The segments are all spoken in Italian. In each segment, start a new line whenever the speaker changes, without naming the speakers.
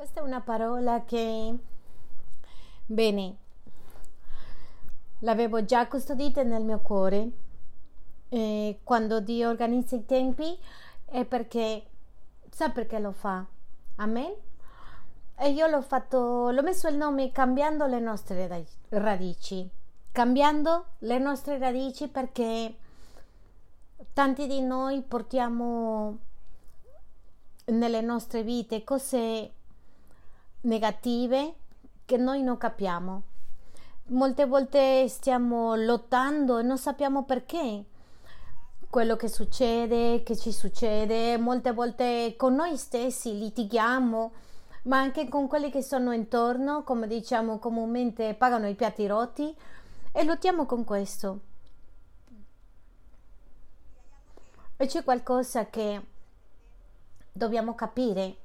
Questa è una parola che, bene, l'avevo già custodita nel mio cuore. E quando Dio organizza i tempi è perché sa perché lo fa. Amen? E io l'ho fatto, l'ho messo il nome cambiando le nostre radici. Cambiando le nostre radici perché tanti di noi portiamo nelle nostre vite cose negative che noi non capiamo. Molte volte stiamo lottando e non sappiamo perché quello che succede, che ci succede, molte volte con noi stessi litighiamo, ma anche con quelli che sono intorno, come diciamo comunemente, pagano i piatti rotti e lottiamo con questo. E c'è qualcosa che dobbiamo capire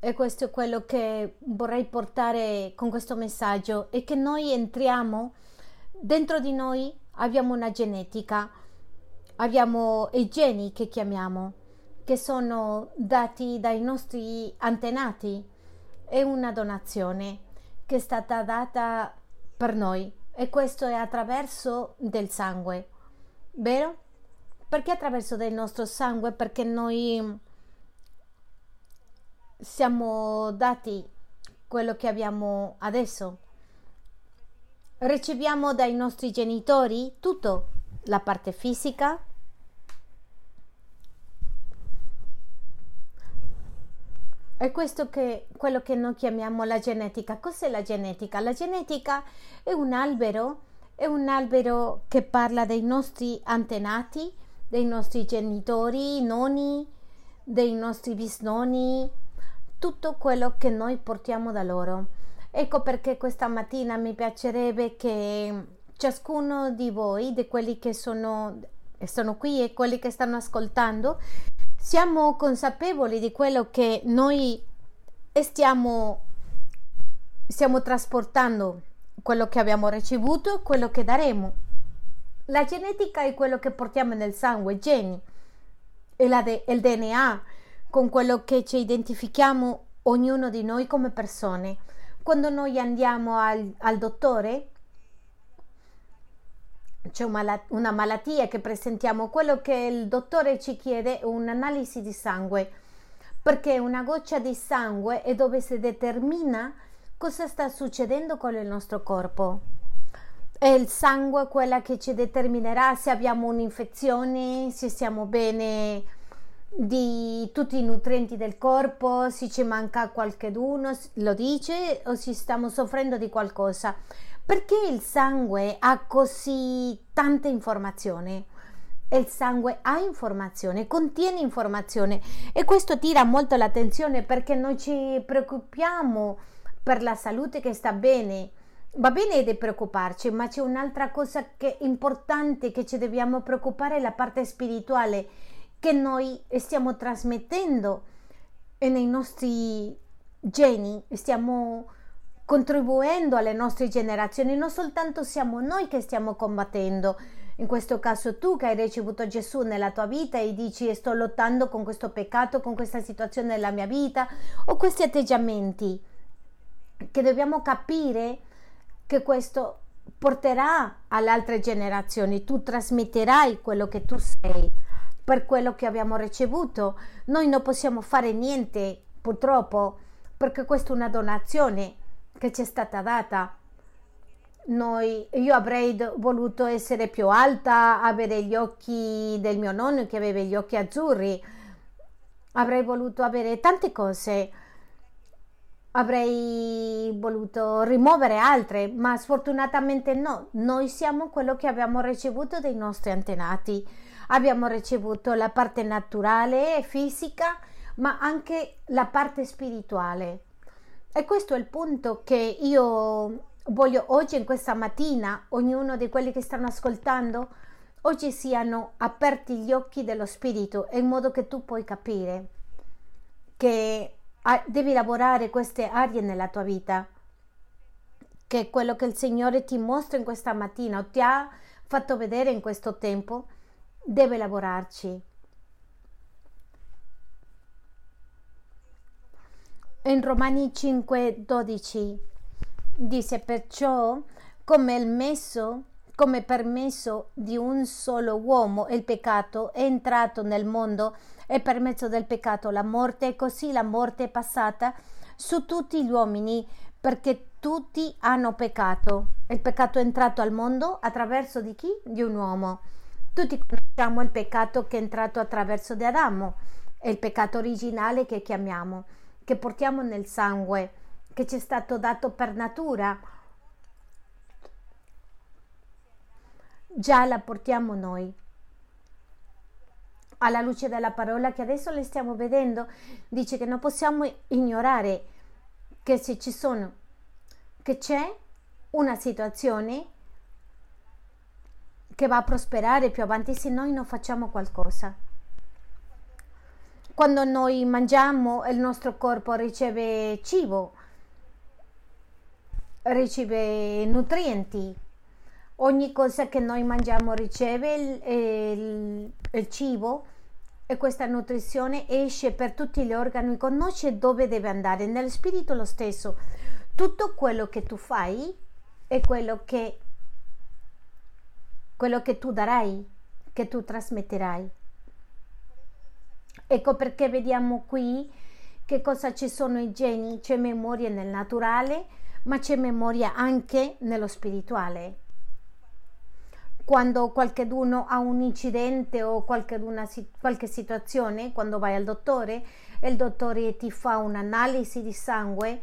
e questo è quello che vorrei portare con questo messaggio, è che noi entriamo, dentro di noi abbiamo una genetica, abbiamo i geni che chiamiamo, che sono dati dai nostri antenati, è una donazione che è stata data per noi e questo è attraverso del sangue, vero? Perché attraverso del nostro sangue? Perché noi siamo dati quello che abbiamo adesso. Riceviamo dai nostri genitori tutto, la parte fisica, È questo che quello che noi chiamiamo la genetica. Cos'è la genetica? La genetica è un albero, è un albero che parla dei nostri antenati, dei nostri genitori, nonni, dei nostri bisnonni, tutto quello che noi portiamo da loro. Ecco perché questa mattina mi piacerebbe che ciascuno di voi, di quelli che sono, sono qui e quelli che stanno ascoltando, siamo consapevoli di quello che noi stiamo, stiamo trasportando, quello che abbiamo ricevuto quello che daremo. La genetica è quello che portiamo nel sangue, geni, e de, il DNA, con quello che ci identifichiamo ognuno di noi come persone. Quando noi andiamo al, al dottore, c'è una malattia che presentiamo, quello che il dottore ci chiede è un'analisi di sangue, perché una goccia di sangue è dove si determina cosa sta succedendo con il nostro corpo. È il sangue quella che ci determinerà se abbiamo un'infezione, se siamo bene di tutti i nutrienti del corpo, se ci manca qualcuno, lo dice o se stiamo soffrendo di qualcosa. Perché il sangue ha così tante informazioni? Il sangue ha informazione, contiene informazione e questo tira molto l'attenzione perché noi ci preoccupiamo per la salute che sta bene. Va bene di preoccuparci, ma c'è un'altra cosa che è importante che ci dobbiamo preoccupare, la parte spirituale che noi stiamo trasmettendo nei nostri geni, stiamo contribuendo alle nostre generazioni, non soltanto siamo noi che stiamo combattendo, in questo caso tu che hai ricevuto Gesù nella tua vita e dici sto lottando con questo peccato, con questa situazione nella mia vita. O questi atteggiamenti, che dobbiamo capire che questo porterà alle altre generazioni, tu trasmetterai quello che tu sei per quello che abbiamo ricevuto. Noi non possiamo fare niente, purtroppo, perché questa è una donazione che ci è stata data. Noi, io avrei voluto essere più alta, avere gli occhi del mio nonno che aveva gli occhi azzurri, avrei voluto avere tante cose, avrei voluto rimuovere altre, ma sfortunatamente no, noi siamo quello che abbiamo ricevuto dai nostri antenati abbiamo ricevuto la parte naturale e fisica, ma anche la parte spirituale. E questo è il punto che io voglio oggi, in questa mattina, ognuno di quelli che stanno ascoltando, oggi siano aperti gli occhi dello spirito in modo che tu puoi capire che devi lavorare queste aree nella tua vita, che quello che il Signore ti mostra in questa mattina o ti ha fatto vedere in questo tempo deve lavorarci. In Romani 5:12 dice perciò come il messo come permesso di un solo uomo il peccato è entrato nel mondo e per mezzo del peccato la morte e così la morte è passata su tutti gli uomini perché tutti hanno peccato. Il peccato è entrato al mondo attraverso di chi? Di un uomo. Tutti conosciamo il peccato che è entrato attraverso di Adamo, è il peccato originale che chiamiamo, che portiamo nel sangue, che ci è stato dato per natura. Già la portiamo noi. Alla luce della parola che adesso le stiamo vedendo, dice che non possiamo ignorare che se ci sono, che c'è una situazione che va a prosperare più avanti se noi non facciamo qualcosa. Quando noi mangiamo il nostro corpo riceve cibo, riceve nutrienti, ogni cosa che noi mangiamo riceve il, il, il cibo e questa nutrizione esce per tutti gli organi, conosce dove deve andare, nello spirito lo stesso. Tutto quello che tu fai è quello che, quello che tu darai, che tu trasmetterai. Ecco perché vediamo qui che cosa ci sono i geni, c'è memoria nel naturale, ma c'è memoria anche nello spirituale. Quando qualcuno ha un incidente o qualche situazione, quando vai al dottore, il dottore ti fa un'analisi di sangue,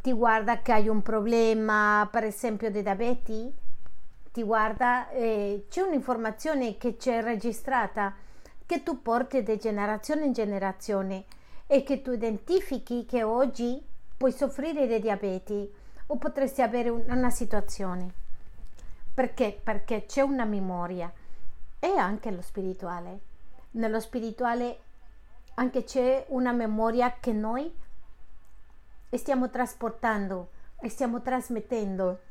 ti guarda che hai un problema, per esempio di diabete, ti guarda, eh, c'è un'informazione che c'è registrata che tu porti di generazione in generazione e che tu identifichi che oggi puoi soffrire di diabete o potresti avere una situazione. Perché? Perché c'è una memoria e anche lo spirituale. Nello spirituale anche c'è una memoria che noi stiamo trasportando e stiamo trasmettendo.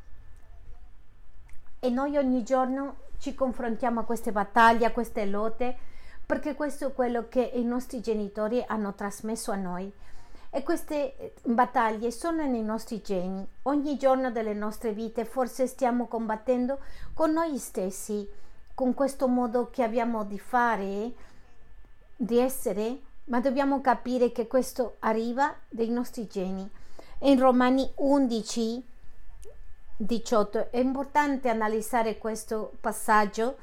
E noi ogni giorno ci confrontiamo a queste battaglie, a queste lotte, perché questo è quello che i nostri genitori hanno trasmesso a noi e queste eh, battaglie sono nei nostri geni. Ogni giorno delle nostre vite forse stiamo combattendo con noi stessi, con questo modo che abbiamo di fare, di essere, ma dobbiamo capire che questo arriva dai nostri geni. In Romani 11, 18 è importante analizzare questo passaggio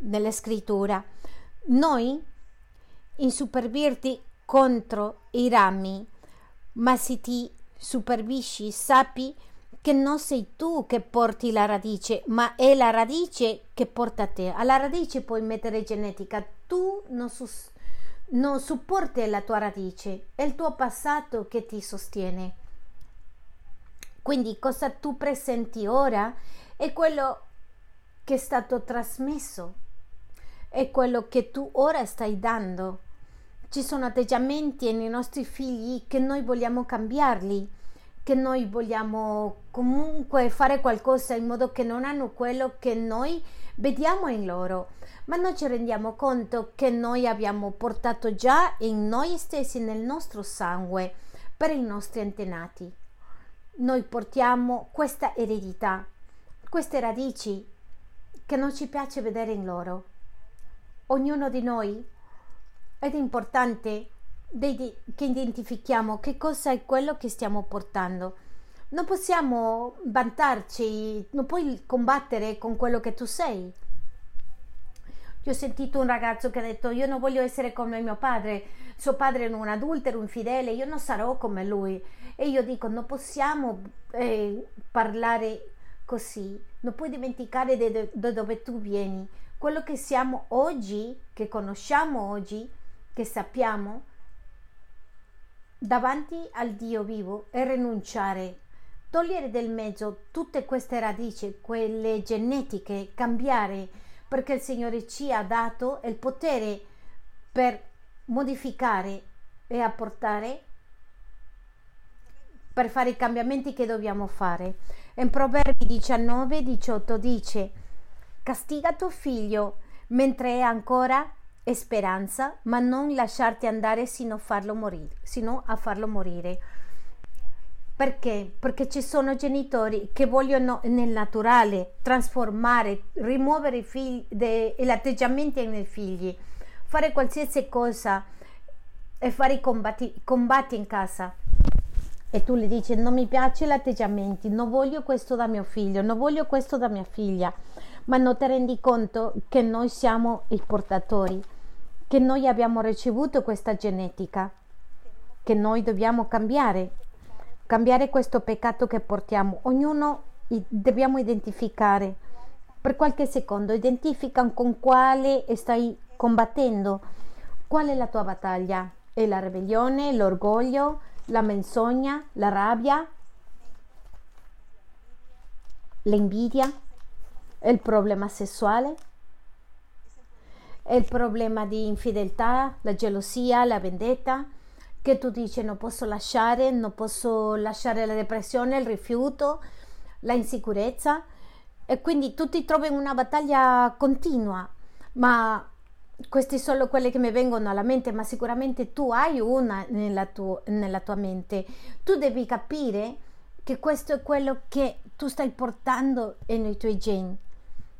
nella scrittura. Noi insuperbirti contro i rami ma se ti supervisci sappi che non sei tu che porti la radice, ma è la radice che porta te. Alla radice puoi mettere genetica, tu non, sus- non supporti la tua radice, è il tuo passato che ti sostiene. Quindi cosa tu presenti ora è quello che è stato trasmesso, è quello che tu ora stai dando ci sono atteggiamenti nei nostri figli che noi vogliamo cambiarli, che noi vogliamo comunque fare qualcosa in modo che non hanno quello che noi vediamo in loro, ma non ci rendiamo conto che noi abbiamo portato già in noi stessi, nel nostro sangue, per i nostri antenati. Noi portiamo questa eredità, queste radici che non ci piace vedere in loro. Ognuno di noi ed è importante che identifichiamo che cosa è quello che stiamo portando. Non possiamo vantarci, non puoi combattere con quello che tu sei. Io ho sentito un ragazzo che ha detto io non voglio essere come mio padre, suo padre è un adultero, un infidele, io non sarò come lui. E io dico non possiamo eh, parlare così, non puoi dimenticare da dove tu vieni. Quello che siamo oggi, che conosciamo oggi, che sappiamo davanti al Dio vivo è rinunciare, togliere del mezzo tutte queste radici, quelle genetiche, cambiare, perché il Signore ci ha dato il potere per modificare e apportare per fare i cambiamenti che dobbiamo fare. In Proverbi 19, 18 dice: Castiga tuo figlio mentre è ancora speranza, ma non lasciarti andare sino a farlo morire. Sino a farlo morire. Perché? Perché ci sono genitori che vogliono nel naturale trasformare, rimuovere i figli, de, gli atteggiamenti nei figli, fare qualsiasi cosa e fare i combatti, combatti in casa. E tu gli dici non mi piace l'atteggiamento, non voglio questo da mio figlio, non voglio questo da mia figlia, ma non ti rendi conto che noi siamo i portatori, che noi abbiamo ricevuto questa genetica, che noi dobbiamo cambiare cambiare questo peccato che portiamo. Ognuno dobbiamo identificare per qualche secondo, identifica con quale stai combattendo. Qual è la tua battaglia? È la ribellione, l'orgoglio, la menzogna, la rabbia, l'invidia, il problema sessuale, il problema di infedeltà, la gelosia, la vendetta che tu dici non posso lasciare, non posso lasciare la depressione, il rifiuto, la insicurezza e quindi tu ti trovi in una battaglia continua, ma queste sono quelle che mi vengono alla mente, ma sicuramente tu hai una nella, tu, nella tua mente. Tu devi capire che questo è quello che tu stai portando nei tuoi geni,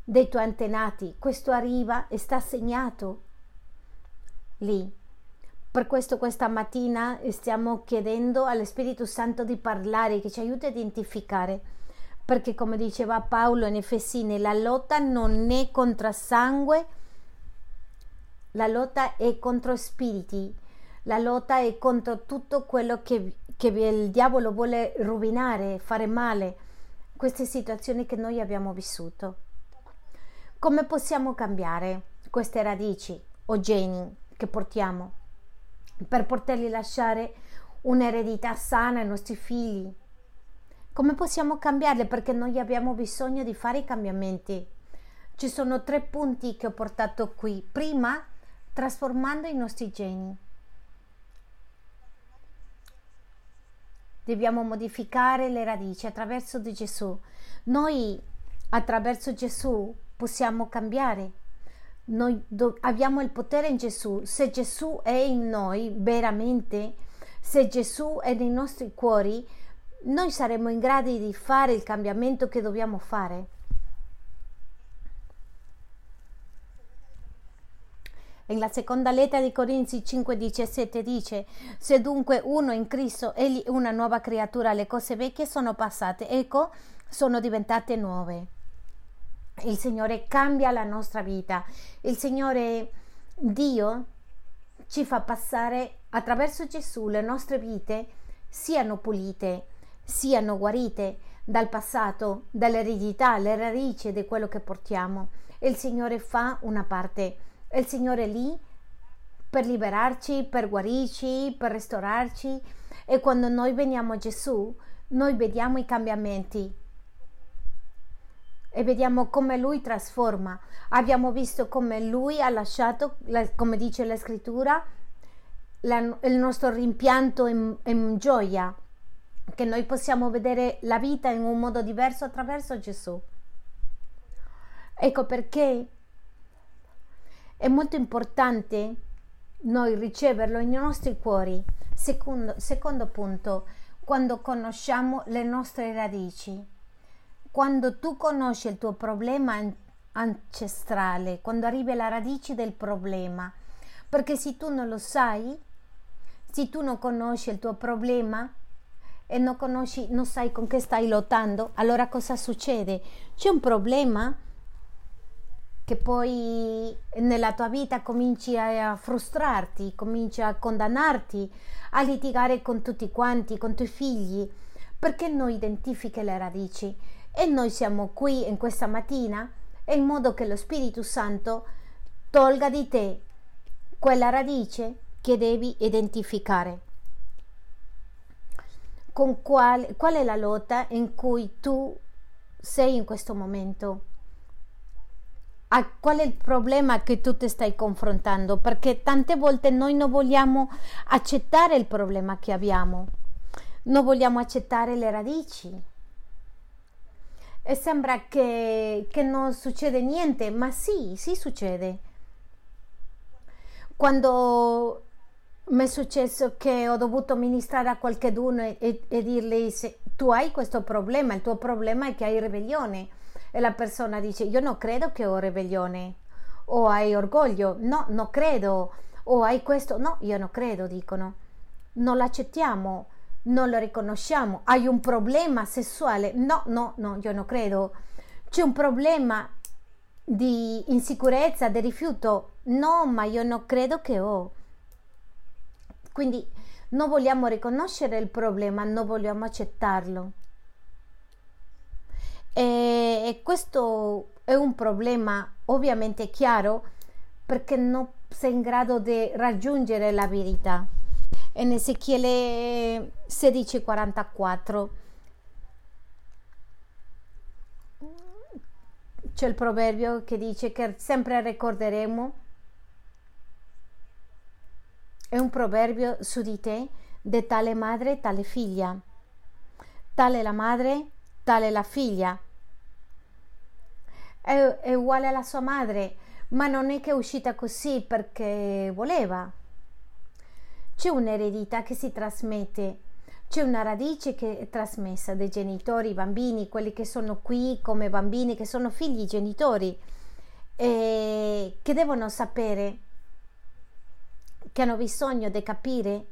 dei tuoi antenati. Questo arriva e sta segnato lì. Per questo questa mattina stiamo chiedendo allo Spirito Santo di parlare, che ci aiuti a identificare, perché come diceva Paolo in Efesini, la lotta non è contro sangue, la lotta è contro spiriti, la lotta è contro tutto quello che, che il diavolo vuole rovinare, fare male, queste situazioni che noi abbiamo vissuto. Come possiamo cambiare queste radici o geni che portiamo? Per potergli lasciare un'eredità sana ai nostri figli. Come possiamo cambiarle? Perché noi abbiamo bisogno di fare i cambiamenti. Ci sono tre punti che ho portato qui. Prima, trasformando i nostri geni. Dobbiamo modificare le radici attraverso di Gesù. Noi attraverso Gesù possiamo cambiare noi do- abbiamo il potere in Gesù. Se Gesù è in noi veramente, se Gesù è nei nostri cuori, noi saremo in grado di fare il cambiamento che dobbiamo fare. Nella seconda lettera di Corinzi 5:17 dice: Se dunque uno in Cristo è una nuova creatura, le cose vecchie sono passate, ecco, sono diventate nuove. Il Signore cambia la nostra vita. Il Signore Dio ci fa passare attraverso Gesù le nostre vite siano pulite, siano guarite dal passato, dall'eredità, le radici di quello che portiamo. Il Signore fa una parte. Il Signore è lì per liberarci, per guarirci, per restaurarci e quando noi veniamo a Gesù, noi vediamo i cambiamenti e vediamo come lui trasforma. Abbiamo visto come lui ha lasciato, come dice la scrittura, la, il nostro rimpianto in, in gioia, che noi possiamo vedere la vita in un modo diverso attraverso Gesù. Ecco perché è molto importante noi riceverlo nei nostri cuori. Secondo, secondo punto, quando conosciamo le nostre radici quando tu conosci il tuo problema ancestrale, quando arrivi alla radice del problema, perché se tu non lo sai, se tu non conosci il tuo problema e non conosci, non sai con che stai lottando, allora cosa succede? C'è un problema che poi nella tua vita cominci a frustrarti, cominci a condannarti, a litigare con tutti quanti, con i tuoi figli, perché non identifichi le radici e noi siamo qui in questa mattina in modo che lo Spirito Santo tolga di te quella radice che devi identificare. Con qual, qual è la lotta in cui tu sei in questo momento? A qual è il problema che tu ti stai confrontando? Perché tante volte noi non vogliamo accettare il problema che abbiamo, non vogliamo accettare le radici, e sembra che, che non succede niente, ma sì, sì succede. Quando mi è successo che ho dovuto ministrare a qualcuno e, e, e dirgli se tu hai questo problema, il tuo problema è che hai ribellione. E la persona dice io non credo che ho ribellione. O hai orgoglio, no, non credo, o hai questo, no, io non credo, dicono, non l'accettiamo, non lo riconosciamo, hai un problema sessuale, no, no, no, io non credo, c'è un problema di insicurezza, di rifiuto, no, ma io non credo che ho. Quindi non vogliamo riconoscere il problema, non vogliamo accettarlo. E, questo è un problema ovviamente chiaro perché non sei in grado di raggiungere la verità. In Ezechiele 16:44 c'è il proverbio che dice che sempre ricorderemo è un proverbio su di te, di tale madre, tale figlia. Tale la madre, tale la figlia. È, è uguale alla sua madre, ma non è che è uscita così perché voleva. C'è un'eredità che si trasmette, c'è una radice che è trasmessa dai genitori, i bambini, quelli che sono qui come bambini, che sono figli genitori, e che devono sapere che hanno bisogno di capire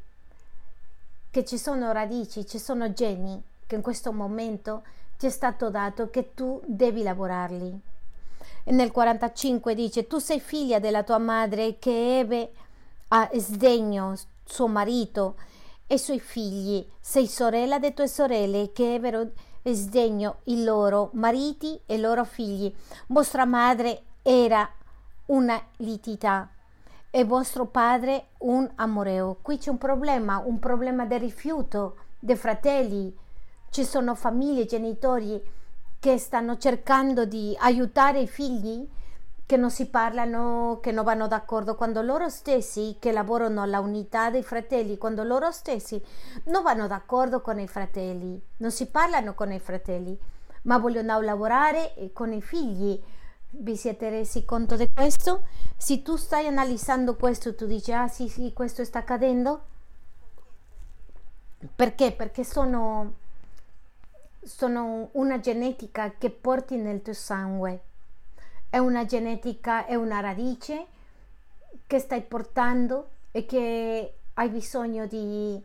che ci sono radici, ci sono geni che in questo momento ti è stato dato che tu devi lavorarli. E nel 45 dice tu sei figlia della tua madre che ebbe a sdegno suo marito e suoi figli, sei sorella delle tue sorelle che ebbero sdegno i loro mariti e i loro figli. Vostra madre era una litità e vostro padre un amoreo. Qui c'è un problema, un problema del rifiuto dei fratelli. Ci sono famiglie, genitori che stanno cercando di aiutare i figli che non si parlano, che non vanno d'accordo, quando loro stessi che lavorano alla unità dei fratelli, quando loro stessi non vanno d'accordo con i fratelli, non si parlano con i fratelli, ma vogliono lavorare con i figli vi siete resi conto di questo? Se tu stai analizzando questo, tu dici, ah sì, sì, questo sta accadendo? Perché? Perché sono, sono una genetica che porti nel tuo sangue. È una genetica, è una radice che stai portando e che hai bisogno di,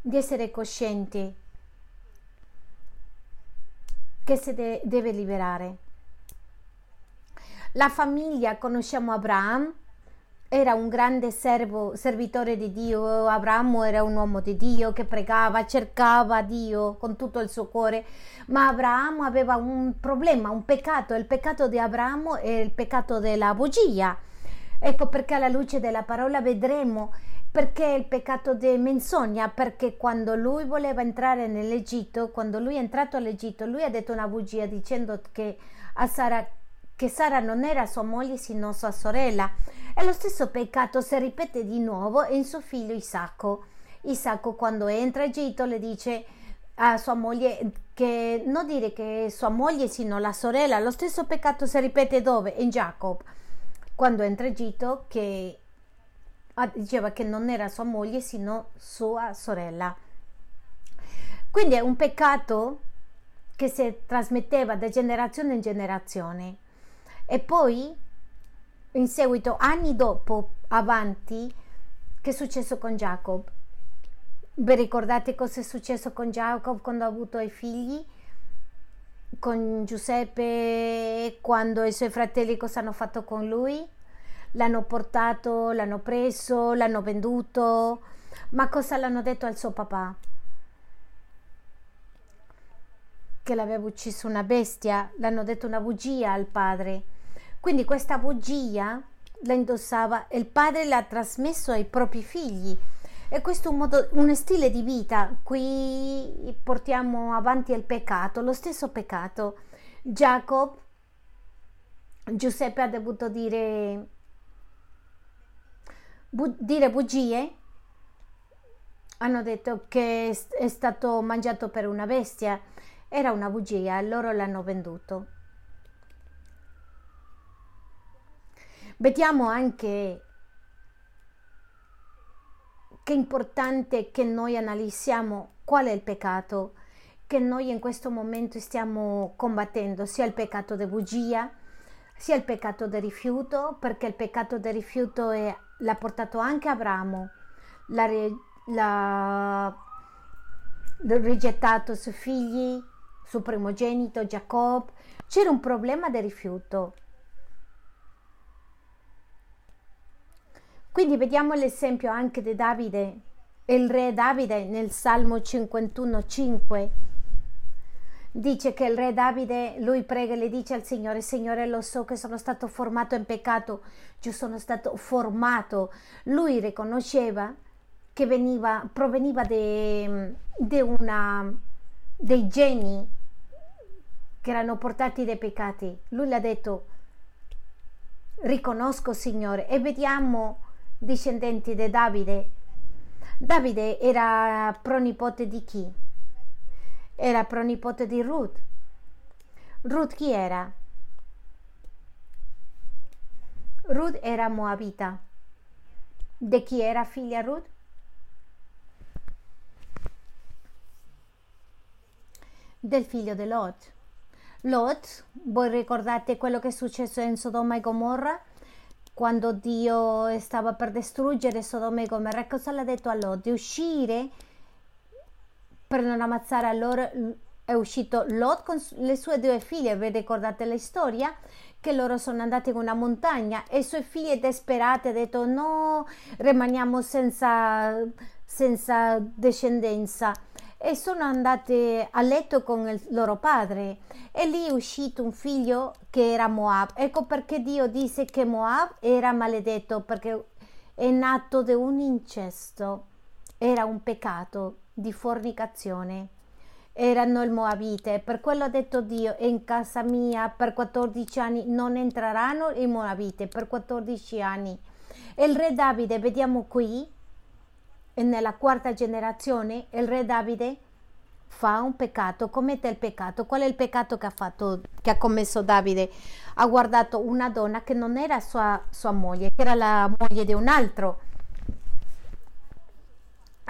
di essere cosciente che si de- deve liberare. La famiglia, conosciamo Abramo, era un grande servo, servitore di Dio, Abramo era un uomo di Dio che pregava, cercava Dio con tutto il suo cuore, ma Abramo aveva un problema, un peccato, il peccato di Abramo è il peccato della bugia. Ecco perché alla luce della parola vedremo perché il peccato di menzogna, perché quando lui voleva entrare nell'Egitto, quando lui è entrato all'Egitto, lui ha detto una bugia dicendo che a Sara che Sara non era sua moglie sino sua sorella. E lo stesso peccato si ripete di nuovo in suo figlio Isacco. Isacco quando entra a Egitto le dice a sua moglie che non dire che sua moglie sino la sorella. Lo stesso peccato si ripete dove? In Jacob. Quando entra a Egitto che diceva che non era sua moglie sino sua sorella. Quindi è un peccato che si trasmetteva da generazione in generazione. E poi, in seguito, anni dopo, avanti, che è successo con Jacob? Vi ricordate cosa è successo con Jacob quando ha avuto i figli? Con Giuseppe, quando i suoi fratelli cosa hanno fatto con lui? L'hanno portato, l'hanno preso, l'hanno venduto, ma cosa l'hanno detto al suo papà? Che l'aveva ucciso una bestia, l'hanno detto una bugia al padre quindi questa bugia la indossava e il padre l'ha trasmesso ai propri figli. E questo è un, modo, un stile di vita. Qui portiamo avanti il peccato, lo stesso peccato. Jacob, Giuseppe ha dovuto dire, bu, dire bugie. Hanno detto che è stato mangiato per una bestia. Era una bugia, loro l'hanno venduto. Vediamo anche che è importante che noi analizziamo qual è il peccato che noi in questo momento stiamo combattendo, sia il peccato di bugia, sia il peccato del rifiuto, perché il peccato del rifiuto è, l'ha portato anche Abramo, l'ha, l'ha rigettato suoi figli, suo primogenito Giacobbe, c'era un problema di rifiuto. Quindi vediamo l'esempio anche di Davide, il re Davide nel Salmo 51,5 dice che il re Davide, lui prega e le dice al Signore, Signore lo so che sono stato formato in peccato, io sono stato formato. Lui riconosceva che veniva, proveniva dei geni che erano portati dai peccati. Lui l'ha detto, riconosco Signore e vediamo discendenti di Davide. Davide era pronipote di chi? Era pronipote di Ruth. Ruth chi era? Ruth era moabita. Di chi era figlia Ruth? Del figlio di Lot. Lot, voi ricordate quello che è successo in Sodoma e Gomorra? Quando Dio stava per distruggere Sodoma e Gomorra, cosa l'ha detto a Lot? Di uscire per non ammazzare allora è uscito Lot con le sue due figlie, vi ricordate la storia? Che loro sono andati in una montagna e i suoi figli disperati hanno detto no, rimaniamo senza, senza discendenza e sono andate a letto con il loro padre e lì è uscito un figlio che era Moab. Ecco perché Dio disse che Moab era maledetto perché è nato da un incesto, era un peccato di fornicazione. Erano il Moabite, per quello ha detto Dio, in casa mia per 14 anni non entreranno i Moabite, per 14 anni. E il re Davide, vediamo qui, nella quarta generazione, il re Davide fa un peccato, commette il peccato. Qual è il peccato che ha fatto, che ha commesso Davide? Ha guardato una donna che non era sua, sua moglie, che era la moglie di un altro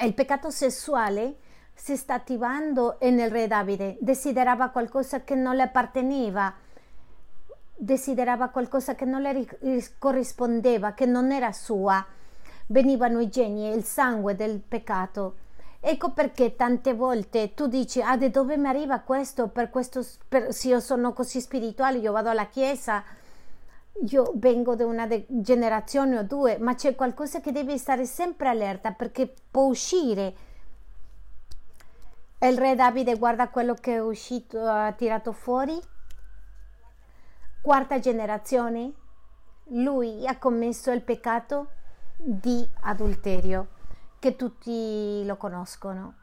il peccato sessuale si sta attivando nel re Davide, desiderava qualcosa che non le apparteneva, desiderava qualcosa che non le corrispondeva, che non era sua. Venivano i geni, il sangue del peccato. Ecco perché tante volte tu dici, ah, da dove mi arriva questo? Per questo, per, se io sono così spirituale, io vado alla chiesa, io vengo da una de- generazione o due, ma c'è qualcosa che deve stare sempre allerta perché può uscire. Il re Davide guarda quello che è uscito, ha tirato fuori. Quarta generazione, lui ha commesso il peccato di adulterio, che tutti lo conoscono.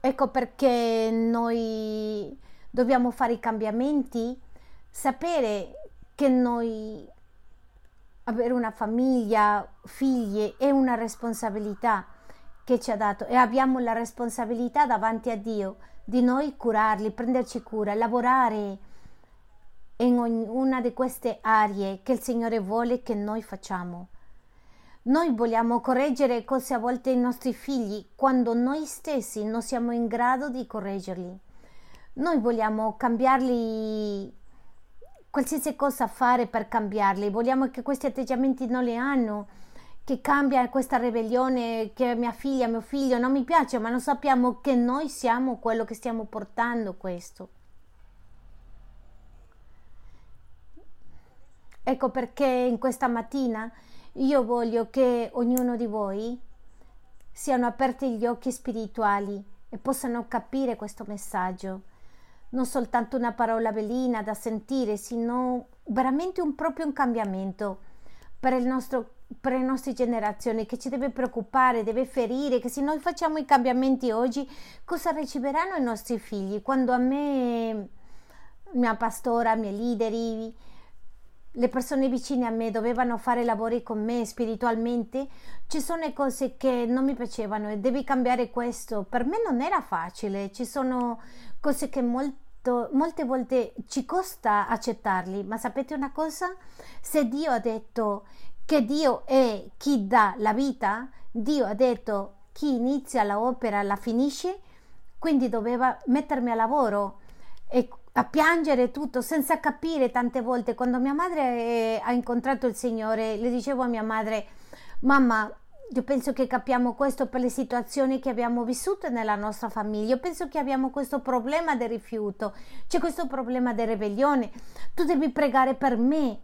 Ecco perché noi dobbiamo fare i cambiamenti sapere che noi avere una famiglia, figli è una responsabilità che ci ha dato e abbiamo la responsabilità davanti a Dio di noi curarli, prenderci cura, lavorare in ognuna di queste aree che il Signore vuole che noi facciamo. Noi vogliamo correggere cose a volte i nostri figli quando noi stessi non siamo in grado di correggerli. Noi vogliamo cambiarli qualsiasi cosa fare per cambiarli. Vogliamo che questi atteggiamenti non li hanno, che cambia questa ribellione, che mia figlia, mio figlio non mi piace, ma non sappiamo che noi siamo quello che stiamo portando questo. Ecco perché in questa mattina io voglio che ognuno di voi siano aperti gli occhi spirituali e possano capire questo messaggio non soltanto una parola velina da sentire, sino veramente un proprio un cambiamento per, nostro, per le nostre generazioni che ci deve preoccupare, deve ferire, che se noi facciamo i cambiamenti oggi, cosa riceveranno i nostri figli? Quando a me, mia pastora, miei leader, le persone vicine a me dovevano fare lavori con me spiritualmente, ci sono cose che non mi piacevano e devi cambiare questo. Per me non era facile, ci sono cose che molto molte volte ci costa accettarli, ma sapete una cosa? Se Dio ha detto che Dio è chi dà la vita, Dio ha detto chi inizia l'opera la finisce, quindi doveva mettermi a lavoro e a piangere tutto senza capire tante volte. Quando mia madre eh, ha incontrato il Signore, le dicevo a mia madre, mamma, io penso che capiamo questo per le situazioni che abbiamo vissuto nella nostra famiglia. Io penso che abbiamo questo problema del rifiuto, c'è questo problema di ribellione. Tu devi pregare per me.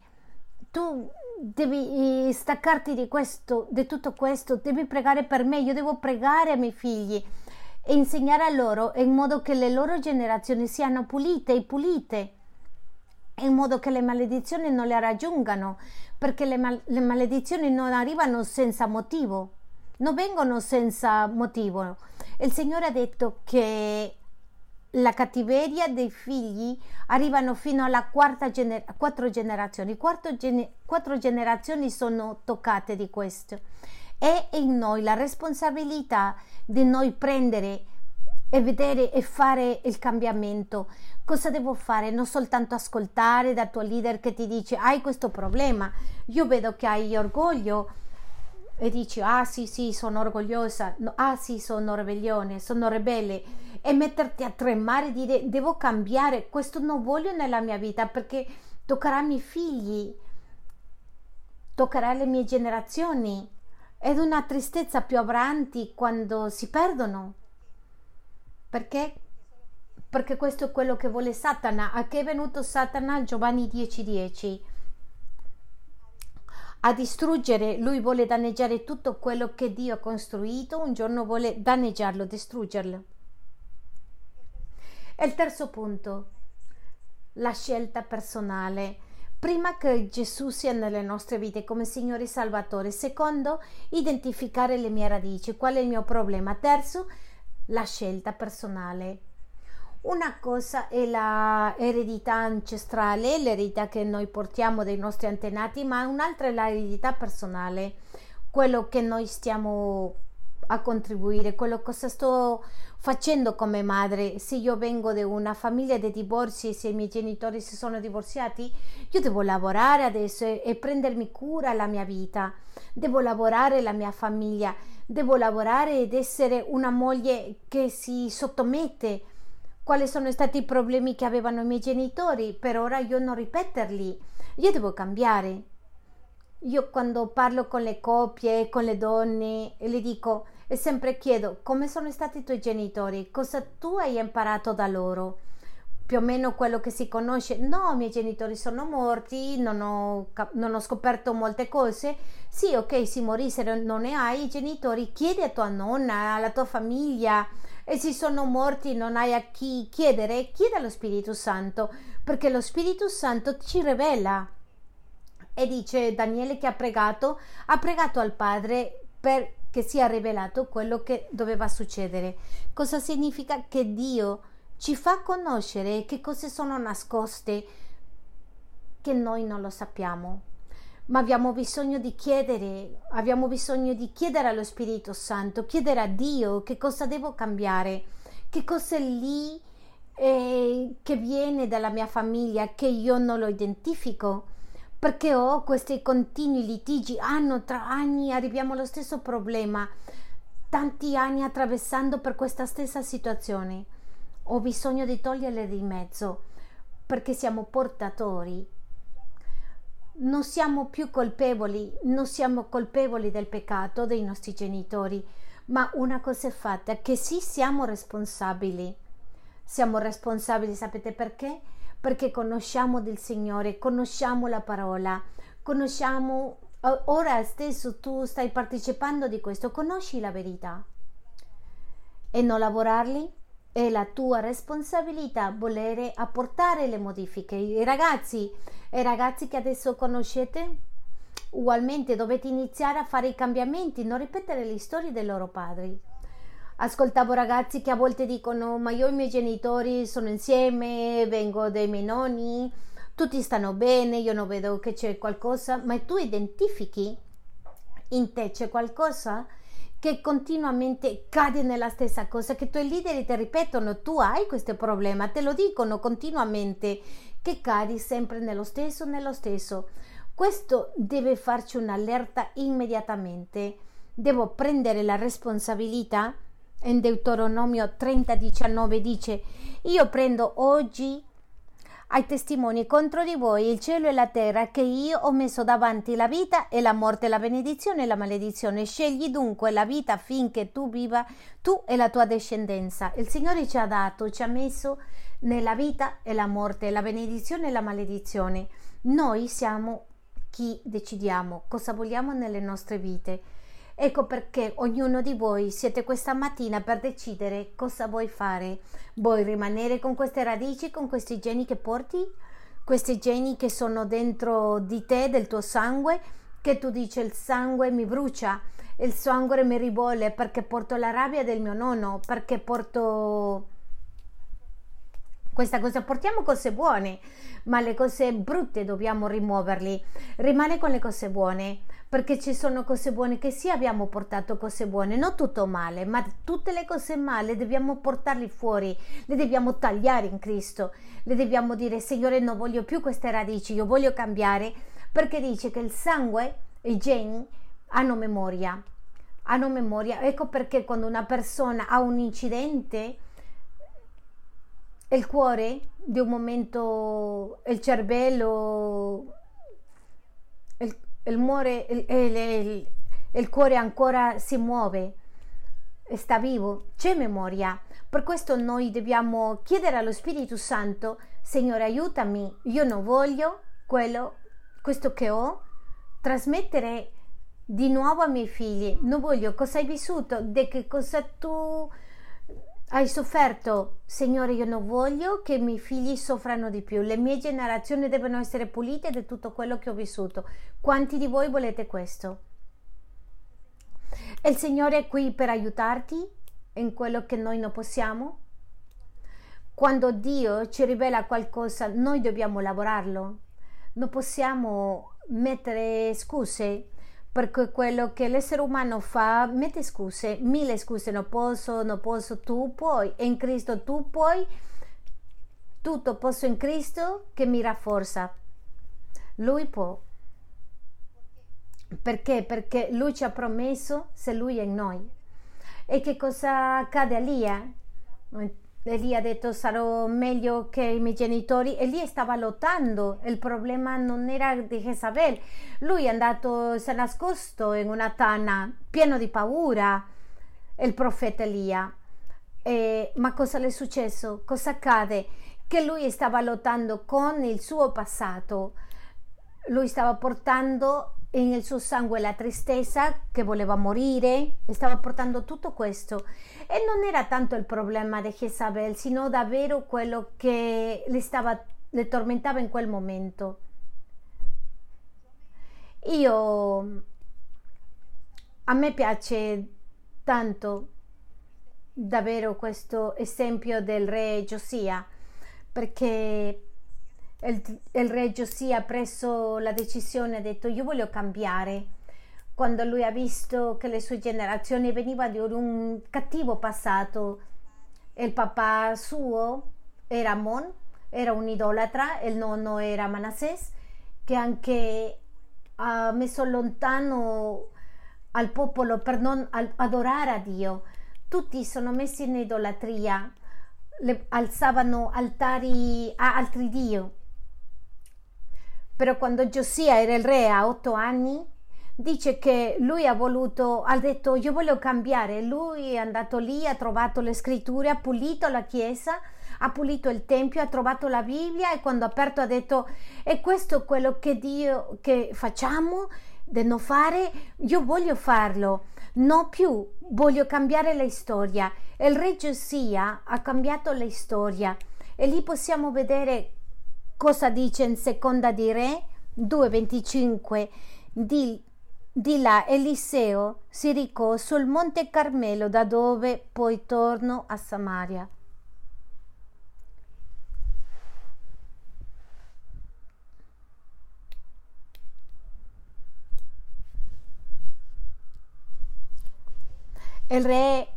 Tu devi eh, staccarti di questo, di tutto questo, devi pregare per me. Io devo pregare ai miei figli e insegnare a loro in modo che le loro generazioni siano pulite e pulite in modo che le maledizioni non le raggiungano, perché le, mal- le maledizioni non arrivano senza motivo, non vengono senza motivo. Il Signore ha detto che la cattiveria dei figli arrivano fino alla quarta gener- quattro generazioni. Quattro, gene- quattro generazioni sono toccate di questo. È in noi la responsabilità di noi prendere e vedere e fare il cambiamento. Cosa devo fare? Non soltanto ascoltare dal tuo leader che ti dice hai questo problema. Io vedo che hai orgoglio e dici ah sì sì sono orgogliosa, no, ah sì sono ribellione, sono ribelle e metterti a tremare e dire devo cambiare, questo non voglio nella mia vita perché toccherà i miei figli, toccherà le mie generazioni ed una tristezza più avanti quando si perdono. Perché? Perché questo è quello che vuole Satana. A che è venuto Satana? Giovanni 10:10. 10. A distruggere, lui vuole danneggiare tutto quello che Dio ha costruito, un giorno vuole danneggiarlo, distruggerlo. E il terzo punto, la scelta personale. Prima che Gesù sia nelle nostre vite come Signore e Salvatore. Secondo, identificare le mie radici. Qual è il mio problema? Terzo, la scelta personale. Una cosa è l'eredità ancestrale, l'eredità che noi portiamo dai nostri antenati, ma un'altra è l'eredità personale, quello che noi stiamo a contribuire, quello che sto facendo come madre. Se io vengo da una famiglia di divorzi, se i miei genitori si sono divorziati, io devo lavorare adesso e, e prendermi cura della mia vita, devo lavorare la mia famiglia devo lavorare ed essere una moglie che si sottomette. Quali sono stati i problemi che avevano i miei genitori? Per ora io non ripeterli. Io devo cambiare. Io quando parlo con le coppie, con le donne, le dico e sempre chiedo come sono stati i tuoi genitori, cosa tu hai imparato da loro più o meno quello che si conosce. No, i miei genitori sono morti, non ho, non ho scoperto molte cose. Sì, ok, si morissero, non ne hai i genitori, chiedi a tua nonna, alla tua famiglia. E se sono morti, non hai a chi chiedere, chiedi allo Spirito Santo, perché lo Spirito Santo ci rivela. E dice Daniele che ha pregato, ha pregato al Padre perché sia rivelato quello che doveva succedere. Cosa significa che Dio ci fa conoscere che cose sono nascoste che noi non lo sappiamo. Ma abbiamo bisogno di chiedere, abbiamo bisogno di chiedere allo Spirito Santo, chiedere a Dio che cosa devo cambiare, che cosa è lì eh, che viene dalla mia famiglia che io non lo identifico perché ho questi continui litigi anno tra anni arriviamo allo stesso problema tanti anni attraversando per questa stessa situazione ho bisogno di toglierle di mezzo perché siamo portatori. Non siamo più colpevoli, non siamo colpevoli del peccato dei nostri genitori, ma una cosa è fatta, che sì siamo responsabili. Siamo responsabili, sapete perché? Perché conosciamo del Signore, conosciamo la parola, conosciamo, ora stesso tu stai partecipando di questo, conosci la verità e non lavorarli? è la tua responsabilità volere apportare le modifiche. I ragazzi, i ragazzi che adesso conoscete, ugualmente dovete iniziare a fare i cambiamenti, non ripetere le storie dei loro padri. Ascoltavo ragazzi che a volte dicono: Ma io e i miei genitori sono insieme, vengo dai miei nonni, tutti stanno bene, io non vedo che c'è qualcosa, ma tu identifichi in te c'è qualcosa che continuamente cadi nella stessa cosa, che i tuoi leader ti ripetono tu hai questo problema, te lo dicono continuamente, che cadi sempre nello stesso, nello stesso. Questo deve farci un'allerta immediatamente. Devo prendere la responsabilità. In Deuteronomio 30, 19 dice: Io prendo oggi ai testimoni contro di voi il cielo e la terra che io ho messo davanti la vita e la morte, la benedizione e la maledizione. Scegli dunque la vita affinché tu viva tu e la tua discendenza. Il Signore ci ha dato, ci ha messo nella vita e la morte, la benedizione e la maledizione. Noi siamo chi decidiamo cosa vogliamo nelle nostre vite. Ecco perché ognuno di voi siete questa mattina per decidere cosa vuoi fare. Vuoi rimanere con queste radici, con questi geni che porti? Questi geni che sono dentro di te, del tuo sangue, che tu dici il sangue mi brucia, il sangue mi ribolle perché porto la rabbia del mio nonno, perché porto questa cosa, portiamo cose buone, ma le cose brutte dobbiamo rimuoverli. Rimane con le cose buone perché ci sono cose buone che sì abbiamo portato cose buone, non tutto male, ma tutte le cose male dobbiamo portarle fuori, le dobbiamo tagliare in Cristo, le dobbiamo dire Signore non voglio più queste radici, io voglio cambiare perché dice che il sangue e i geni hanno memoria, hanno memoria, ecco perché quando una persona ha un incidente il cuore di un momento, il cervello il, muore, il, il, il cuore ancora si muove, sta vivo, c'è memoria. Per questo noi dobbiamo chiedere allo Spirito Santo, Signore aiutami, io non voglio quello, questo che ho, trasmettere di nuovo ai miei figli. Non voglio cosa hai vissuto, di che cosa tu hai sofferto, Signore, io non voglio che i miei figli soffrano di più. Le mie generazioni devono essere pulite di tutto quello che ho vissuto. Quanti di voi volete questo? Il Signore è qui per aiutarti in quello che noi non possiamo. Quando Dio ci rivela qualcosa, noi dobbiamo lavorarlo. Non possiamo mettere scuse perché quello che l'essere umano fa mette scuse, mille scuse, non posso, non posso, tu puoi, in Cristo tu puoi, tutto posso in Cristo che mi rafforza. Lui può. Perché? Perché lui ci ha promesso se lui è in noi. E che cosa accade a Lia? Elia ha detto sarò meglio che i miei genitori. Elia stava lottando, il problema non era di Jezabel. Lui andato, si è nascosto in una tana, pieno di paura, il profeta Elia. E, ma cosa le successo? Cosa accade? Che lui stava lottando con il suo passato. Lui stava portando nel suo sangue la tristezza che voleva morire, stava portando tutto questo. E non era tanto il problema di Jezabel, sino davvero quello che le, stava, le tormentava in quel momento. Io, a me piace tanto davvero questo esempio del re Giosia, perché il, il re Giosia ha preso la decisione, ha detto io voglio cambiare. Quando lui ha visto che le sue generazioni venivano di un cattivo passato, il papà suo era Amon, era un idolatra, il nonno era Manasses, che anche ha messo lontano al popolo per non adorare a Dio. Tutti sono messi in idolatria, le, alzavano altari a altri dio. Però quando Giosia era il re a otto anni, dice che lui ha voluto, ha detto io voglio cambiare. Lui è andato lì, ha trovato le scritture, ha pulito la chiesa, ha pulito il tempio, ha trovato la Bibbia e quando ha aperto ha detto è questo quello che Dio che facciamo di non fare, io voglio farlo. No più, voglio cambiare la storia. Il re Giosia ha cambiato la storia e lì possiamo vedere Cosa dice in seconda di Re 2.25? Di, di là Eliseo si recò sul monte Carmelo da dove poi tornò a Samaria. Il re,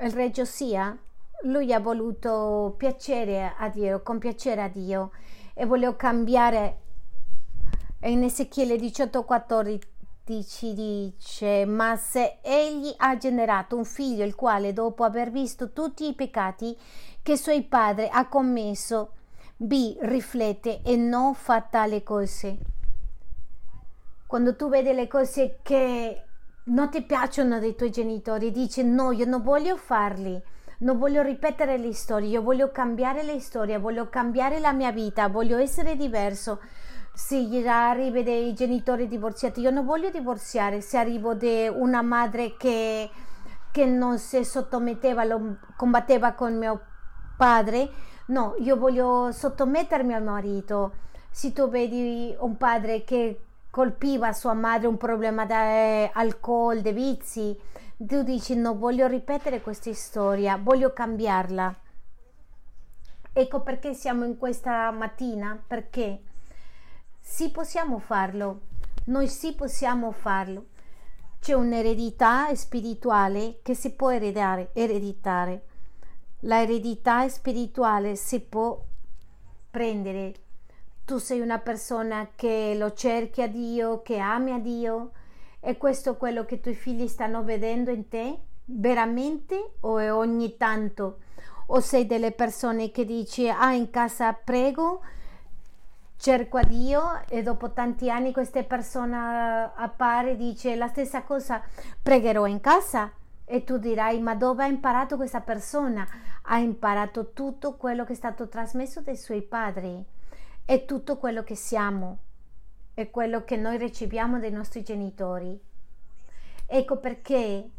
il re Giosia lui ha voluto piacere a Dio, compiacere a Dio e volevo cambiare E in Ezechiele 18,14 dice: Ma se egli ha generato un figlio, il quale, dopo aver visto tutti i peccati che suo padre ha commesso, B. Riflette e non fa tale cose. Quando tu vedi le cose che non ti piacciono dei tuoi genitori, dici no, io non voglio farli, non voglio ripetere le storie, io voglio cambiare le storie, voglio cambiare la mia vita, voglio essere diverso. Se arrivi dei genitori divorziati, io non voglio divorziare, se arrivo da una madre che, che non si sottometteva, lo combatteva con mio padre, no, io voglio sottomettermi al marito. Se tu vedi un padre che colpiva sua madre un problema di eh, alcol, di vizi, tu dici no, voglio ripetere questa storia, voglio cambiarla. Ecco perché siamo in questa mattina, perché sì possiamo farlo, noi sì possiamo farlo. C'è un'eredità spirituale che si può eredare, ereditare. La eredità spirituale si può prendere tu sei una persona che lo cerchi a Dio, che ami a Dio e questo è quello che i tuoi figli stanno vedendo in te veramente o è ogni tanto? O sei delle persone che dici ah in casa prego, cerco a Dio e dopo tanti anni questa persona appare e dice la stessa cosa, pregherò in casa e tu dirai ma dove ha imparato questa persona? Ha imparato tutto quello che è stato trasmesso dai suoi padri è tutto quello che siamo, è quello che noi riceviamo dai nostri genitori. Ecco perché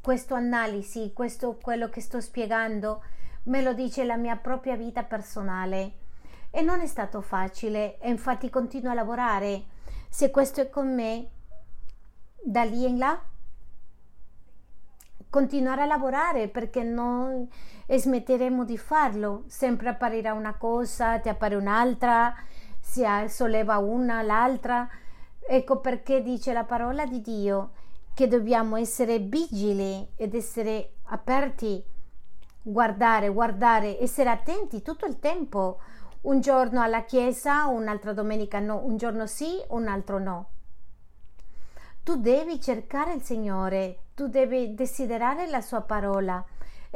questa analisi, questo quello che sto spiegando, me lo dice la mia propria vita personale. E non è stato facile, e infatti continuo a lavorare. Se questo è con me, da lì in là, continuare a lavorare perché non smetteremo di farlo. Sempre apparirà una cosa, ti appare un'altra, si solleva una, l'altra. Ecco perché dice la parola di Dio che dobbiamo essere vigili ed essere aperti, guardare, guardare, essere attenti tutto il tempo. Un giorno alla chiesa, un'altra domenica no, un giorno sì, un altro no. Tu devi cercare il Signore, tu devi desiderare la sua parola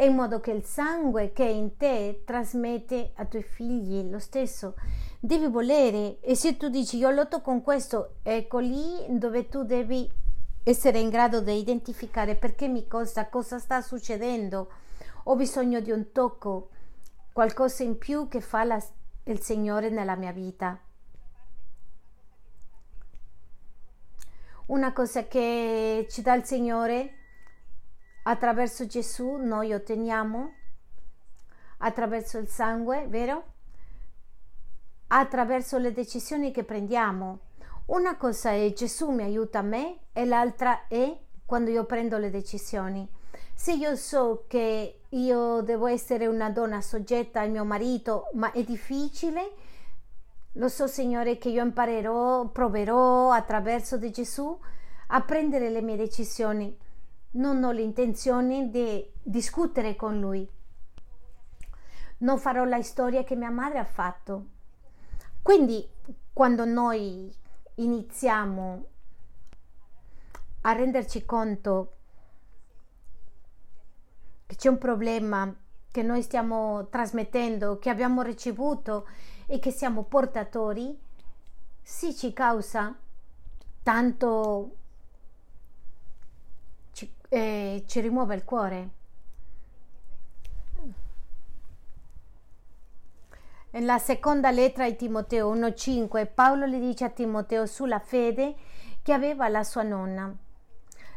in modo che il sangue che è in te trasmette ai tuoi figli lo stesso. Devi volere e se tu dici io lotto con questo, ecco lì dove tu devi essere in grado di identificare perché mi costa, cosa sta succedendo. Ho bisogno di un tocco, qualcosa in più che fa la, il Signore nella mia vita. Una cosa che ci dà il Signore attraverso Gesù noi otteniamo, attraverso il sangue, vero? Attraverso le decisioni che prendiamo. Una cosa è Gesù mi aiuta a me e l'altra è quando io prendo le decisioni. Se io so che io devo essere una donna soggetta al mio marito, ma è difficile, lo so Signore che io imparerò, proverò attraverso di Gesù a prendere le mie decisioni non ho l'intenzione di discutere con lui. Non farò la storia che mia madre ha fatto. Quindi quando noi iniziamo a renderci conto che c'è un problema che noi stiamo trasmettendo, che abbiamo ricevuto e che siamo portatori, sì ci causa tanto e ci rimuove il cuore. Nella seconda lettera di Timoteo 1.5 Paolo le dice a Timoteo sulla fede che aveva la sua nonna,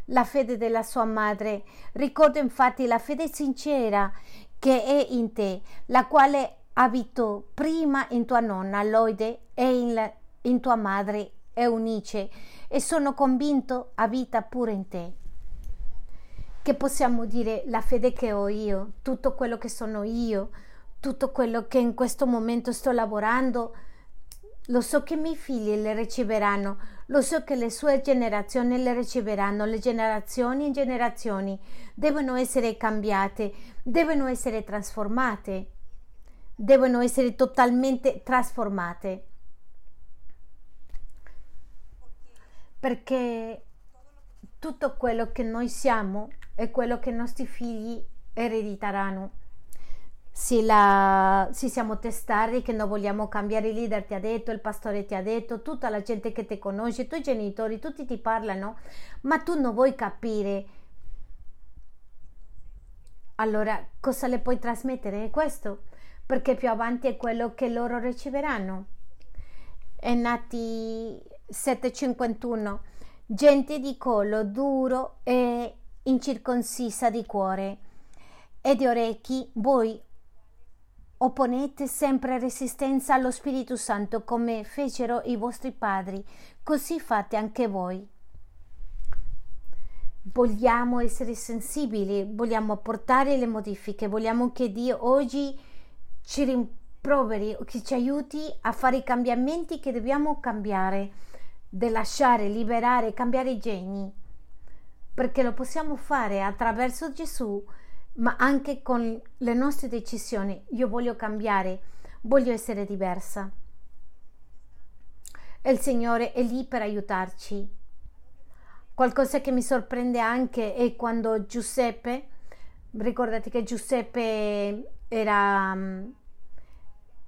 la fede della sua madre. Ricordo infatti la fede sincera che è in te, la quale abitò prima in tua nonna Loide e in, in tua madre Eunice e sono convinto abita pure in te che possiamo dire la fede che ho io, tutto quello che sono io, tutto quello che in questo momento sto lavorando, lo so che i miei figli le riceveranno, lo so che le sue generazioni le riceveranno, le generazioni in generazioni devono essere cambiate, devono essere trasformate, devono essere totalmente trasformate. perché tutto quello che noi siamo è quello che i nostri figli erediteranno. Se, la, se siamo testati che non vogliamo cambiare, il leader ti ha detto, il pastore ti ha detto, tutta la gente che ti conosce, i tuoi genitori, tutti ti parlano, ma tu non vuoi capire. Allora, cosa le puoi trasmettere? È questo, perché più avanti è quello che loro riceveranno. È nati 751, gente di collo duro e incirconcisa di cuore. E di orecchi, voi opponete sempre resistenza allo Spirito Santo come fecero i vostri padri, così fate anche voi. Vogliamo essere sensibili, vogliamo apportare le modifiche, vogliamo che Dio oggi ci rimproveri, che ci aiuti a fare i cambiamenti che dobbiamo cambiare, di lasciare, liberare, cambiare i geni, perché lo possiamo fare attraverso Gesù ma anche con le nostre decisioni. Io voglio cambiare, voglio essere diversa. E il Signore è lì per aiutarci. Qualcosa che mi sorprende anche è quando Giuseppe, ricordate che Giuseppe era mm,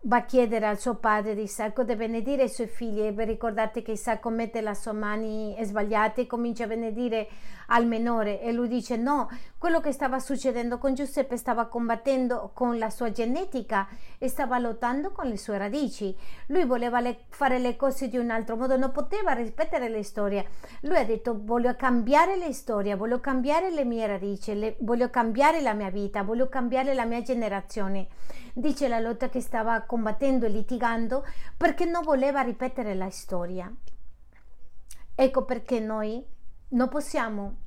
va a chiedere al suo padre di Isacco di benedire i suoi figli. E ricordate che Isacco mette le sue mani sbagliate e comincia a benedire al minore e lui dice no, quello che stava succedendo con Giuseppe stava combattendo con la sua genetica e stava lottando con le sue radici. Lui voleva le, fare le cose di un altro modo, non poteva ripetere le storie. Lui ha detto voglio cambiare le storie, voglio cambiare le mie radici, le, voglio cambiare la mia vita, voglio cambiare la mia generazione dice la lotta che stava combattendo e litigando perché non voleva ripetere la storia. Ecco perché noi non possiamo,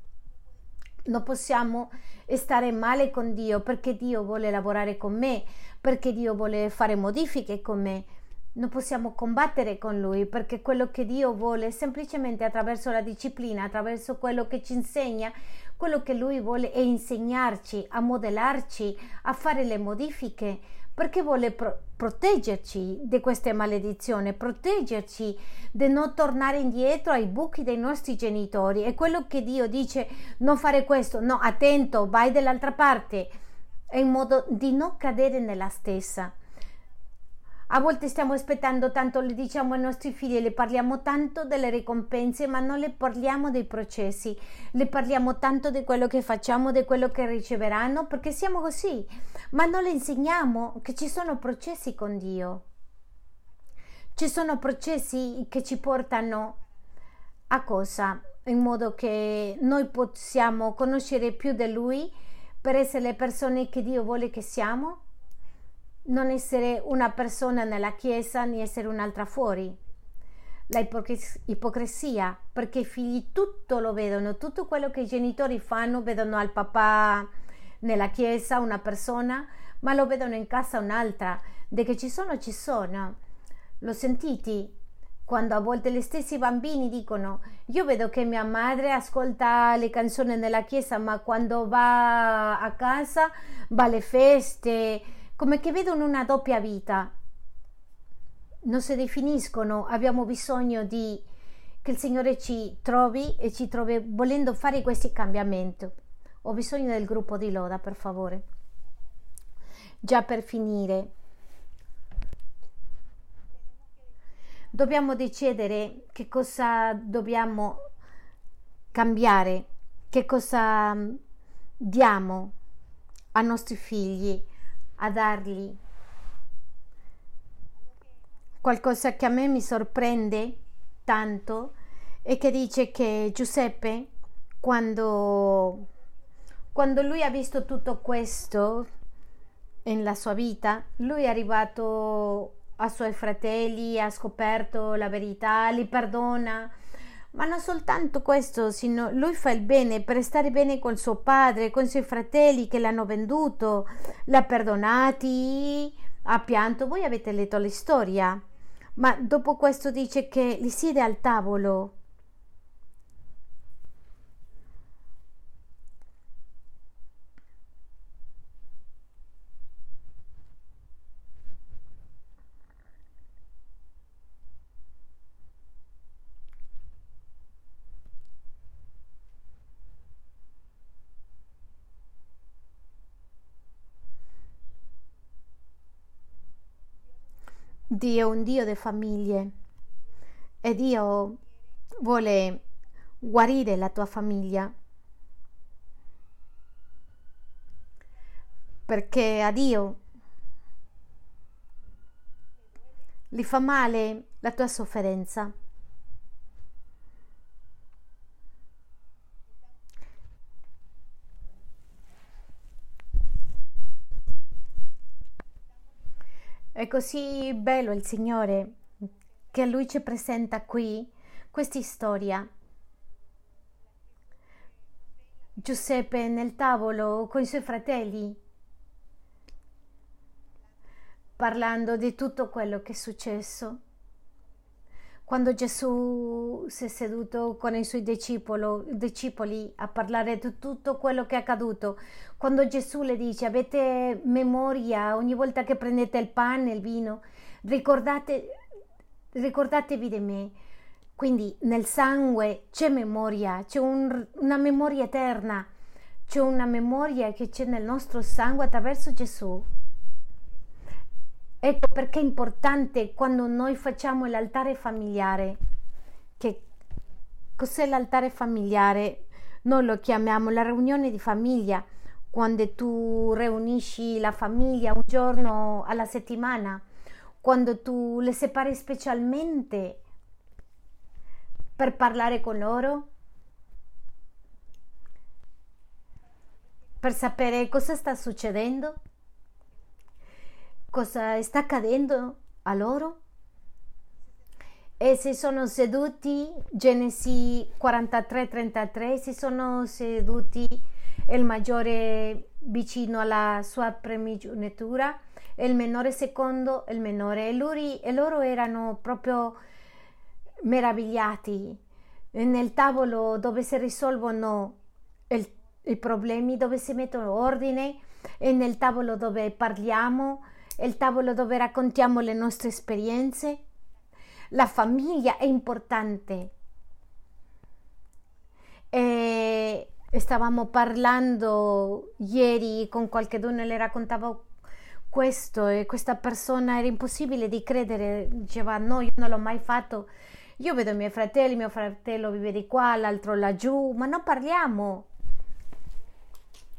non possiamo stare male con Dio perché Dio vuole lavorare con me, perché Dio vuole fare modifiche con me. Non possiamo combattere con Lui perché quello che Dio vuole semplicemente attraverso la disciplina, attraverso quello che ci insegna, quello che Lui vuole è insegnarci, a modellarci, a fare le modifiche perché vuole pro- proteggerci di queste maledizioni, proteggerci di non tornare indietro ai buchi dei nostri genitori. È quello che Dio dice non fare questo, no, attento, vai dall'altra parte, in modo di non cadere nella stessa. A volte stiamo aspettando tanto, le diciamo ai nostri figli, le parliamo tanto delle ricompense, ma non le parliamo dei processi, le parliamo tanto di quello che facciamo, di quello che riceveranno, perché siamo così, ma non le insegniamo che ci sono processi con Dio. Ci sono processi che ci portano a cosa? In modo che noi possiamo conoscere più di Lui per essere le persone che Dio vuole che siamo non essere una persona nella chiesa né essere un'altra fuori. La ipocrisia, perché i figli tutto lo vedono, tutto quello che i genitori fanno, vedono al papà nella chiesa una persona, ma lo vedono in casa un'altra. De che ci sono, ci sono. Lo sentiti? Quando a volte gli stessi bambini dicono io vedo che mia madre ascolta le canzoni nella chiesa, ma quando va a casa va alle feste, come che vedono una doppia vita. Non si definiscono, abbiamo bisogno di che il Signore ci trovi e ci trovi volendo fare questi cambiamenti. Ho bisogno del gruppo di Loda, per favore. Già per finire, dobbiamo decidere che cosa dobbiamo cambiare, che cosa diamo ai nostri figli a dargli qualcosa che a me mi sorprende tanto e che dice che Giuseppe quando, quando lui ha visto tutto questo nella sua vita lui è arrivato ai suoi fratelli ha scoperto la verità li perdona ma non soltanto questo, sino lui fa il bene per stare bene con suo padre, con i suoi fratelli che l'hanno venduto, l'ha perdonati, ha pianto. Voi avete letto la storia, ma dopo questo dice che li siede al tavolo Dio è un Dio di famiglie e Dio vuole guarire la tua famiglia. Perché a Dio gli fa male la tua sofferenza. Così bello il Signore che Lui ci presenta qui questa storia. Giuseppe nel tavolo con i suoi fratelli, parlando di tutto quello che è successo. Quando Gesù si è seduto con i suoi discepoli a parlare di tutto quello che è accaduto, quando Gesù le dice avete memoria ogni volta che prendete il pane il vino, ricordate, ricordatevi di me. Quindi nel sangue c'è memoria, c'è un, una memoria eterna, c'è una memoria che c'è nel nostro sangue attraverso Gesù. Ecco perché è importante quando noi facciamo l'altare familiare, che cos'è l'altare familiare? Noi lo chiamiamo la riunione di famiglia, quando tu riunisci la famiglia un giorno alla settimana, quando tu le separi specialmente per parlare con loro, per sapere cosa sta succedendo cosa sta accadendo a loro? E si sono seduti, Genesi 43-33, si sono seduti il maggiore vicino alla sua primogenitura, il minore secondo, il minore. E, lui, e loro erano proprio meravigliati nel tavolo dove si risolvono il, i problemi, dove si mettono ordine, e nel tavolo dove parliamo è il tavolo dove raccontiamo le nostre esperienze. La famiglia è importante. E stavamo parlando ieri con qualche donna e le raccontavo questo e questa persona era impossibile di credere, diceva no, io non l'ho mai fatto. Io vedo i miei fratelli, mio fratello vive di qua, l'altro laggiù, ma non parliamo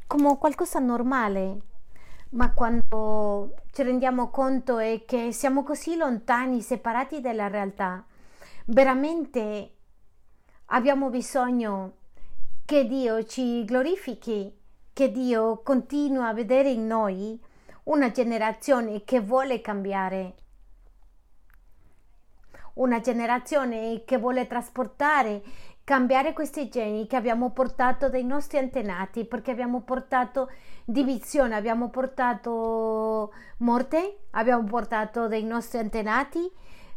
come qualcosa normale ma quando ci rendiamo conto è che siamo così lontani, separati dalla realtà, veramente abbiamo bisogno che Dio ci glorifichi, che Dio continua a vedere in noi una generazione che vuole cambiare, una generazione che vuole trasportare cambiare questi geni che abbiamo portato dai nostri antenati perché abbiamo portato divisione, abbiamo portato morte, abbiamo portato dai nostri antenati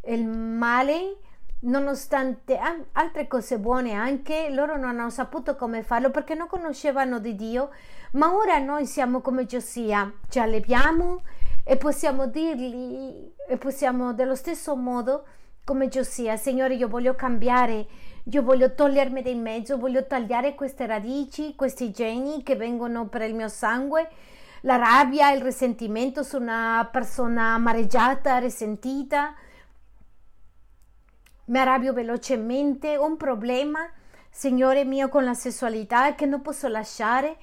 il male, nonostante altre cose buone anche, loro non hanno saputo come farlo perché non conoscevano di Dio, ma ora noi siamo come Giosia, ci alleviamo e possiamo dirgli e possiamo dello stesso modo come Giosia, Signore io voglio cambiare io voglio togliermi di mezzo, voglio tagliare queste radici, questi geni che vengono per il mio sangue, la rabbia, il risentimento su una persona amareggiata, risentita. Mi arrabbio velocemente, ho un problema, Signore mio, con la sessualità che non posso lasciare,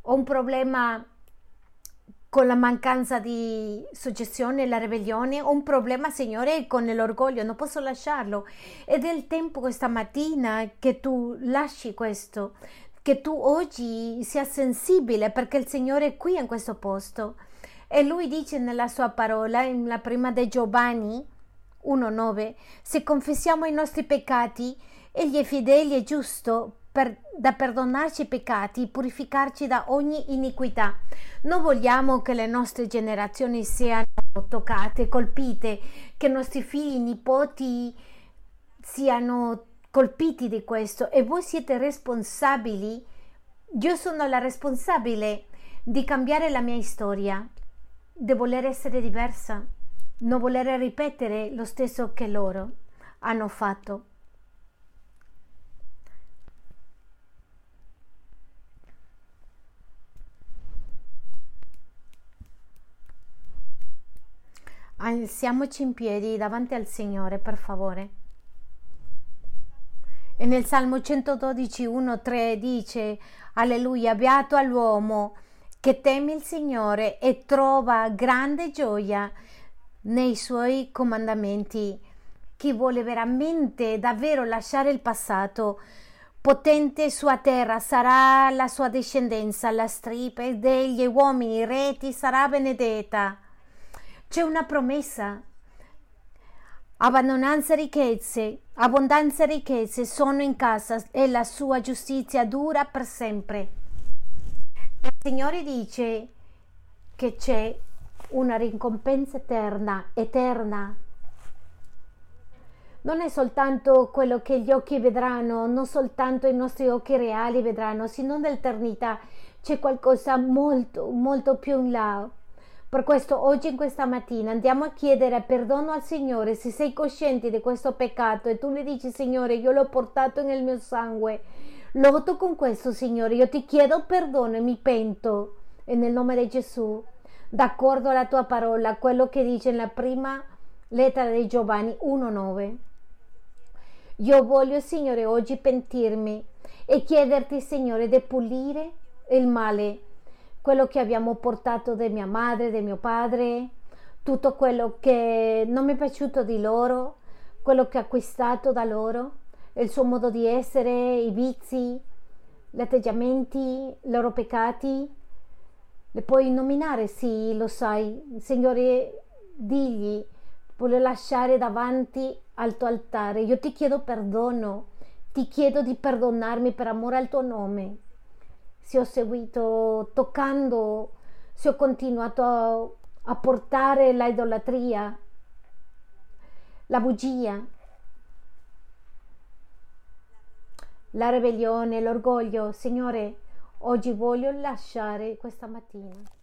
ho un problema con la mancanza di suggestione, la ribellione, un problema, Signore, con l'orgoglio, non posso lasciarlo. Ed è il tempo questa mattina che tu lasci questo, che tu oggi sia sensibile perché il Signore è qui in questo posto. E lui dice nella sua parola, in la prima di Giovanni 1,9, se confessiamo i nostri peccati, egli è fedele e giusto per, da perdonarci i peccati, purificarci da ogni iniquità. Non vogliamo che le nostre generazioni siano toccate, colpite, che i nostri figli, nipoti siano colpiti di questo e voi siete responsabili. Io sono la responsabile di cambiare la mia storia, di voler essere diversa, non voler ripetere lo stesso che loro hanno fatto. Alziamoci in piedi davanti al Signore, per favore. E nel Salmo 112, 1, 3 dice, Alleluia, beato all'uomo che teme il Signore e trova grande gioia nei suoi comandamenti. Chi vuole veramente, davvero lasciare il passato, potente sua terra sarà la sua discendenza, la stripe degli uomini reti sarà benedetta. C'è una promessa. Abbandonanza ricchezze, abbondanza ricchezze sono in casa e la sua giustizia dura per sempre. Il Signore dice che c'è una ricompensa eterna, eterna. Non è soltanto quello che gli occhi vedranno, non soltanto i nostri occhi reali vedranno, sino nell'eternità c'è qualcosa molto, molto più in là. Per questo oggi, in questa mattina, andiamo a chiedere perdono al Signore se sei cosciente di questo peccato e tu le dici, Signore, io l'ho portato nel mio sangue. Lotto con questo, Signore, io ti chiedo perdono e mi pento. Nel nome di Gesù, d'accordo alla tua parola, quello che dice nella prima lettera di Giovanni 1,9. Io voglio, Signore, oggi pentirmi e chiederti, Signore, di pulire il male quello che abbiamo portato da mia madre, da mio padre, tutto quello che non mi è piaciuto di loro, quello che ho acquistato da loro, il suo modo di essere, i vizi, gli atteggiamenti, i loro peccati. Le puoi nominare, sì, lo sai. Signore, digli, voglio lasciare davanti al tuo altare. Io ti chiedo perdono, ti chiedo di perdonarmi per amore al tuo nome se ho seguito toccando, se ho continuato a, a portare la idolatria, la bugia, la ribellione, l'orgoglio. Signore, oggi voglio lasciare questa mattina